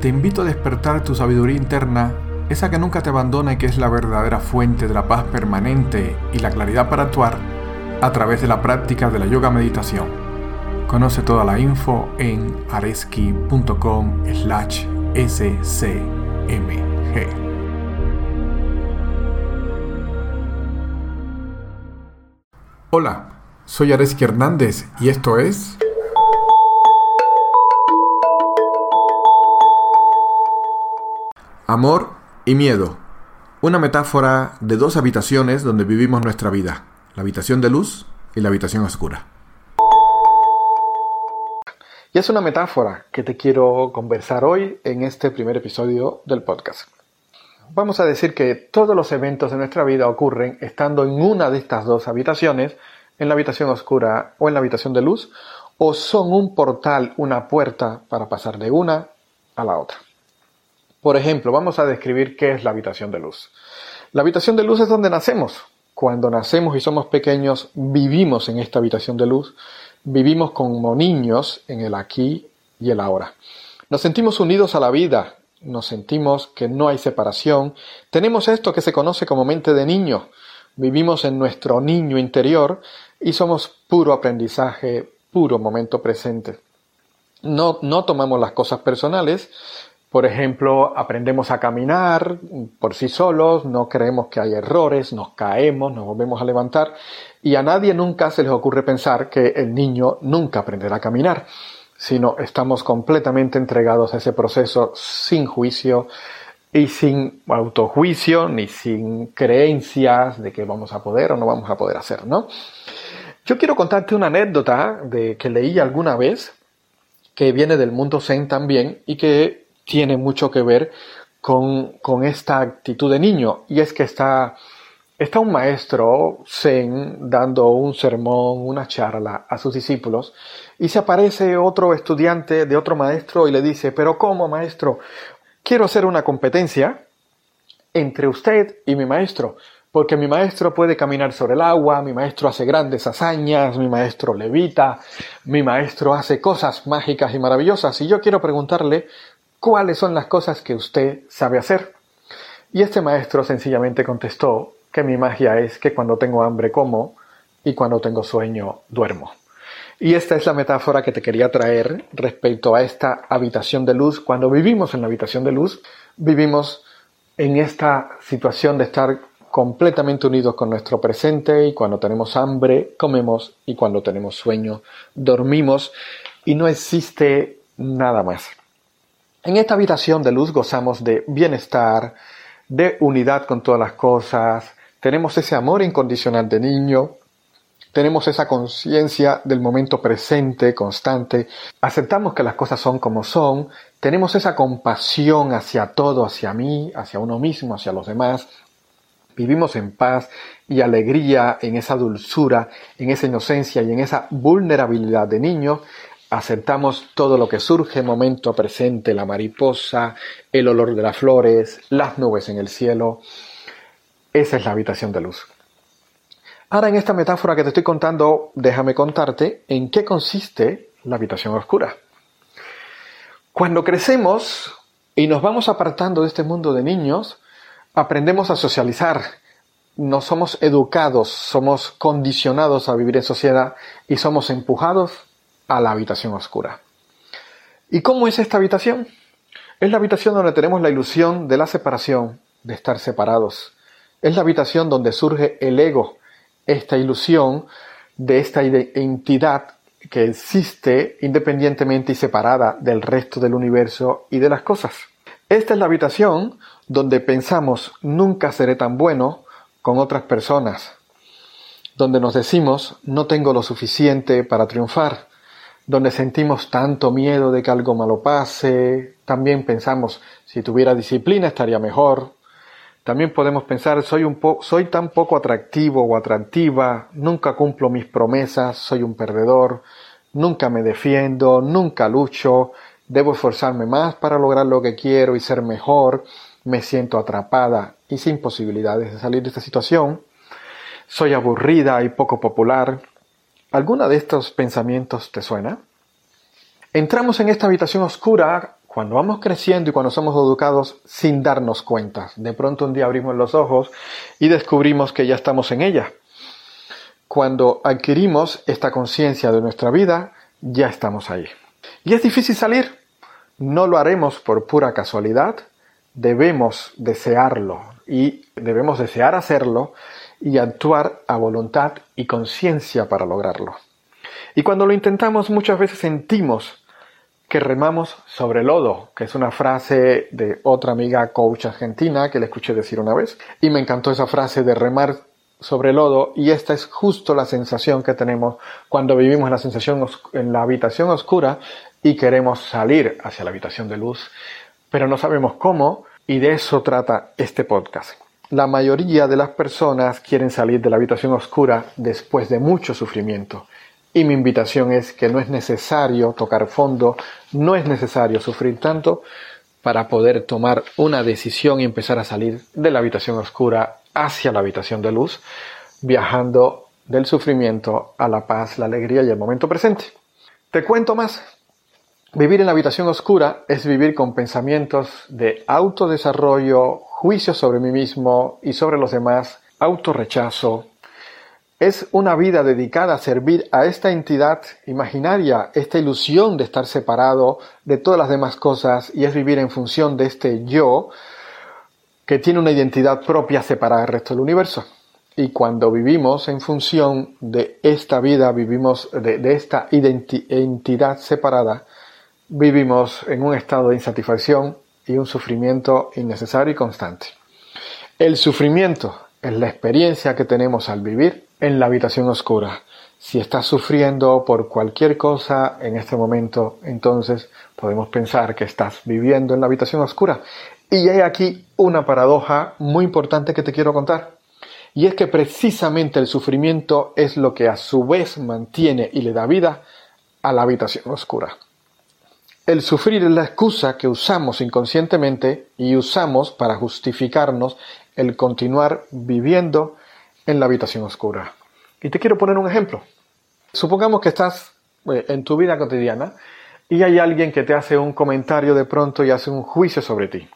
te invito a despertar tu sabiduría interna, esa que nunca te abandona y que es la verdadera fuente de la paz permanente y la claridad para actuar a través de la práctica de la yoga meditación. Conoce toda la info en areski.com slash scmg. Hola, soy Areski Hernández y esto es... Amor y miedo. Una metáfora de dos habitaciones donde vivimos nuestra vida. La habitación de luz y la habitación oscura. Y es una metáfora que te quiero conversar hoy en este primer episodio del podcast. Vamos a decir que todos los eventos de nuestra vida ocurren estando en una de estas dos habitaciones, en la habitación oscura o en la habitación de luz, o son un portal, una puerta para pasar de una a la otra. Por ejemplo, vamos a describir qué es la habitación de luz. La habitación de luz es donde nacemos. Cuando nacemos y somos pequeños, vivimos en esta habitación de luz, vivimos como niños en el aquí y el ahora. Nos sentimos unidos a la vida, nos sentimos que no hay separación, tenemos esto que se conoce como mente de niño, vivimos en nuestro niño interior y somos puro aprendizaje, puro momento presente. No, no tomamos las cosas personales, por ejemplo, aprendemos a caminar por sí solos, no creemos que hay errores, nos caemos, nos volvemos a levantar y a nadie nunca se les ocurre pensar que el niño nunca aprenderá a caminar, sino estamos completamente entregados a ese proceso sin juicio y sin autojuicio ni sin creencias de que vamos a poder o no vamos a poder hacer, ¿no? Yo quiero contarte una anécdota de que leí alguna vez que viene del mundo zen también y que tiene mucho que ver con, esta actitud de niño. Y es que está, está un maestro zen dando un sermón, una charla a sus discípulos, y se aparece otro estudiante de otro maestro y le dice, pero ¿cómo maestro? Quiero hacer una competencia entre usted y mi maestro porque mi maestro puede caminar sobre el agua, mi maestro hace grandes hazañas, mi maestro levita, mi maestro hace cosas mágicas y maravillosas, y yo quiero preguntarle cuáles son las cosas que usted sabe hacer. Y este maestro sencillamente contestó que mi magia es que cuando tengo hambre como y cuando tengo sueño duermo. Y esta es la metáfora que te quería traer respecto a esta habitación de luz. Cuando vivimos en la habitación de luz, vivimos en esta situación de estar completamente unidos con nuestro presente y cuando tenemos hambre, comemos y cuando tenemos sueño, dormimos y no existe nada más. En esta habitación de luz gozamos de bienestar, de unidad con todas las cosas, tenemos ese amor incondicional de niño, tenemos esa conciencia del momento presente, constante, aceptamos que las cosas son como son, tenemos esa compasión hacia todo, hacia mí, hacia uno mismo, hacia los demás, vivimos en paz y alegría, en esa dulzura, en esa inocencia y en esa vulnerabilidad de niño, Aceptamos todo lo que surge momento presente, la mariposa, el olor de las flores, las nubes en el cielo. Esa es la habitación de luz. Ahora en esta metáfora que te estoy contando, déjame contarte en qué consiste la habitación oscura. Cuando crecemos y nos vamos apartando de este mundo de niños, aprendemos a socializar, no somos educados, somos condicionados a vivir en sociedad y somos empujados a la habitación oscura. ¿Y cómo es esta habitación? Es la habitación donde tenemos la ilusión de la separación, de estar separados. Es la habitación donde surge el ego, esta ilusión de esta entidad que existe independientemente y separada del resto del universo y de las cosas. Esta es la habitación donde pensamos nunca seré tan bueno con otras personas, donde nos decimos no tengo lo suficiente para triunfar, donde sentimos tanto miedo de que algo malo pase, también pensamos, si tuviera disciplina estaría mejor. También podemos pensar, soy, un soy tan poco atractivo o atractiva, nunca cumplo mis promesas, soy un perdedor, nunca me defiendo, nunca lucho, debo esforzarme más para lograr lo que quiero y ser mejor, me siento atrapada y sin posibilidades de salir de esta situación, soy aburrida y poco popular, ¿Alguna de estos pensamientos te suena? Entramos en esta habitación oscura cuando vamos creciendo y cuando somos educados sin darnos cuenta. De pronto un día abrimos los ojos y descubrimos que ya estamos en ella. Cuando adquirimos esta conciencia de nuestra vida, ya estamos ahí. Y es difícil salir. No lo haremos por pura casualidad. Debemos desearlo y debemos desear hacerlo y actuar a voluntad y conciencia para lograrlo. Y cuando lo intentamos muchas veces sentimos que remamos sobre lodo, que es una frase de otra amiga coach argentina que le escuché decir una vez. Y me encantó esa frase de remar sobre lodo y esta es justo la sensación que tenemos cuando vivimos la sensación en la habitación oscura y queremos salir hacia la habitación de luz, pero no sabemos cómo y de eso trata este podcast. La mayoría de las personas quieren salir de la habitación oscura después de mucho sufrimiento. Y mi invitación es que no es necesario tocar fondo, no es necesario sufrir tanto para poder tomar una decisión y empezar a salir de la habitación oscura hacia la habitación de luz, viajando del sufrimiento a la paz, la alegría y el momento presente. Te cuento más. Vivir en la habitación oscura es vivir con pensamientos de autodesarrollo, juicio sobre mí mismo y sobre los demás, autorrechazo. Es una vida dedicada a servir a esta entidad imaginaria, esta ilusión de estar separado de todas las demás cosas y es vivir en función de este yo que tiene una identidad propia separada del resto del universo. Y cuando vivimos en función de esta vida, vivimos de, esta identidad separada, vivimos en un estado de insatisfacción y un sufrimiento innecesario y constante. El sufrimiento es la experiencia que tenemos al vivir en la habitación oscura. Si estás sufriendo por cualquier cosa en este momento, entonces podemos pensar que estás viviendo en la habitación oscura. Y hay aquí una paradoja muy importante que te quiero contar. Y es que precisamente el sufrimiento es lo que a su vez mantiene y le da vida a la habitación oscura. El sufrir es la excusa que usamos inconscientemente y usamos para justificarnos el continuar viviendo en la habitación oscura. Y te quiero poner un ejemplo. Supongamos que estás eh, en tu vida cotidiana y hay alguien que te hace un comentario de pronto y hace un juicio sobre ti.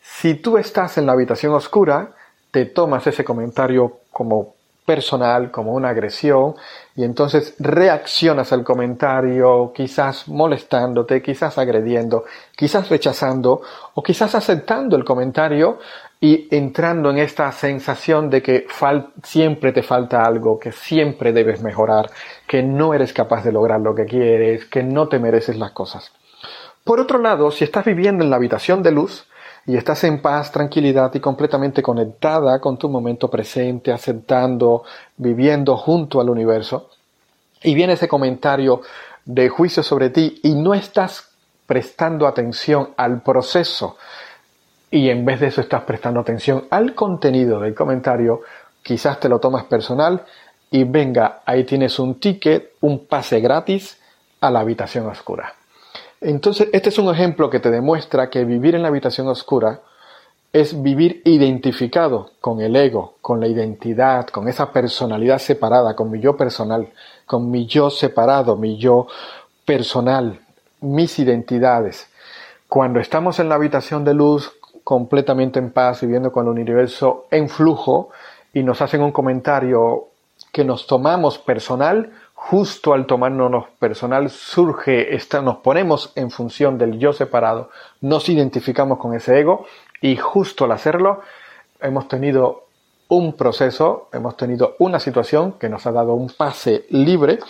Si tú estás en la habitación oscura, te tomas ese comentario como personal, como una agresión, y entonces reaccionas al comentario, quizás molestándote, quizás agrediendo, quizás rechazando, o quizás aceptando el comentario y entrando en esta sensación de que siempre te falta algo, que siempre debes mejorar, que no eres capaz de lograr lo que quieres, que no te mereces las cosas. Por otro lado, si estás viviendo en la habitación de luz, y estás en paz, tranquilidad y completamente conectada con tu momento presente, aceptando, viviendo junto al universo, y viene ese comentario de juicio sobre ti y no estás prestando atención al proceso. Y en vez de eso estás prestando atención al contenido del comentario, quizás te lo tomas personal y venga, ahí tienes un ticket, un pase gratis a la habitación oscura. Entonces, este es un ejemplo que te demuestra que vivir en la habitación oscura es vivir identificado con el ego, con la identidad, con esa personalidad separada, con mi yo personal, con mi yo separado, mi yo personal, mis identidades. Cuando estamos en la habitación de luz, completamente en paz, viviendo con el universo en flujo, y nos hacen un comentario que nos tomamos personal, justo al tomarnos personal surge, esta, nos ponemos en función del yo separado, nos identificamos con ese ego y justo al hacerlo hemos tenido un proceso, hemos tenido una situación que nos ha dado un pase libre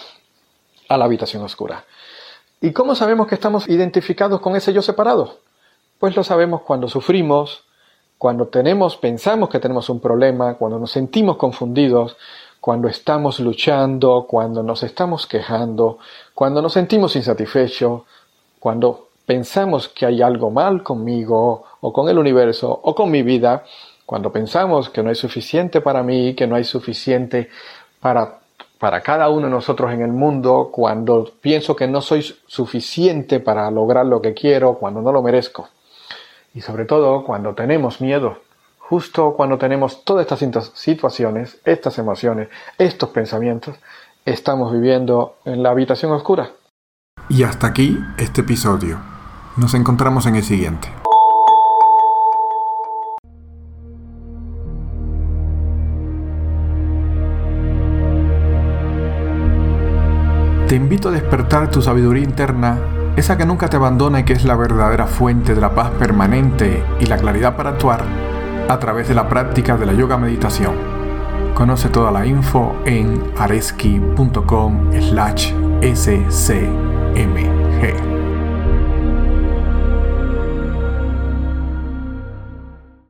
a la habitación oscura. ¿Y cómo sabemos que estamos identificados con ese yo separado? Pues lo sabemos cuando sufrimos, cuando tenemos, pensamos que tenemos un problema, cuando nos sentimos confundidos, cuando estamos luchando, cuando nos estamos quejando, cuando nos sentimos insatisfechos, cuando pensamos que hay algo mal conmigo o con el universo o con mi vida, cuando pensamos que no hay suficiente para mí, que no hay suficiente para, para cada uno de nosotros en el mundo, cuando pienso que no soy suficiente para lograr lo que quiero, cuando no lo merezco. Y sobre todo cuando tenemos miedo justo cuando tenemos todas estas situaciones, estas emociones, estos pensamientos, estamos viviendo en la habitación oscura. Y hasta aquí este episodio. Nos encontramos en el siguiente. Te invito a despertar tu sabiduría interna, esa que nunca te abandona y que es la verdadera fuente de la paz permanente y la claridad para actuar a través de la práctica de la yoga meditación. Conoce toda la info en areski.com slash scmg.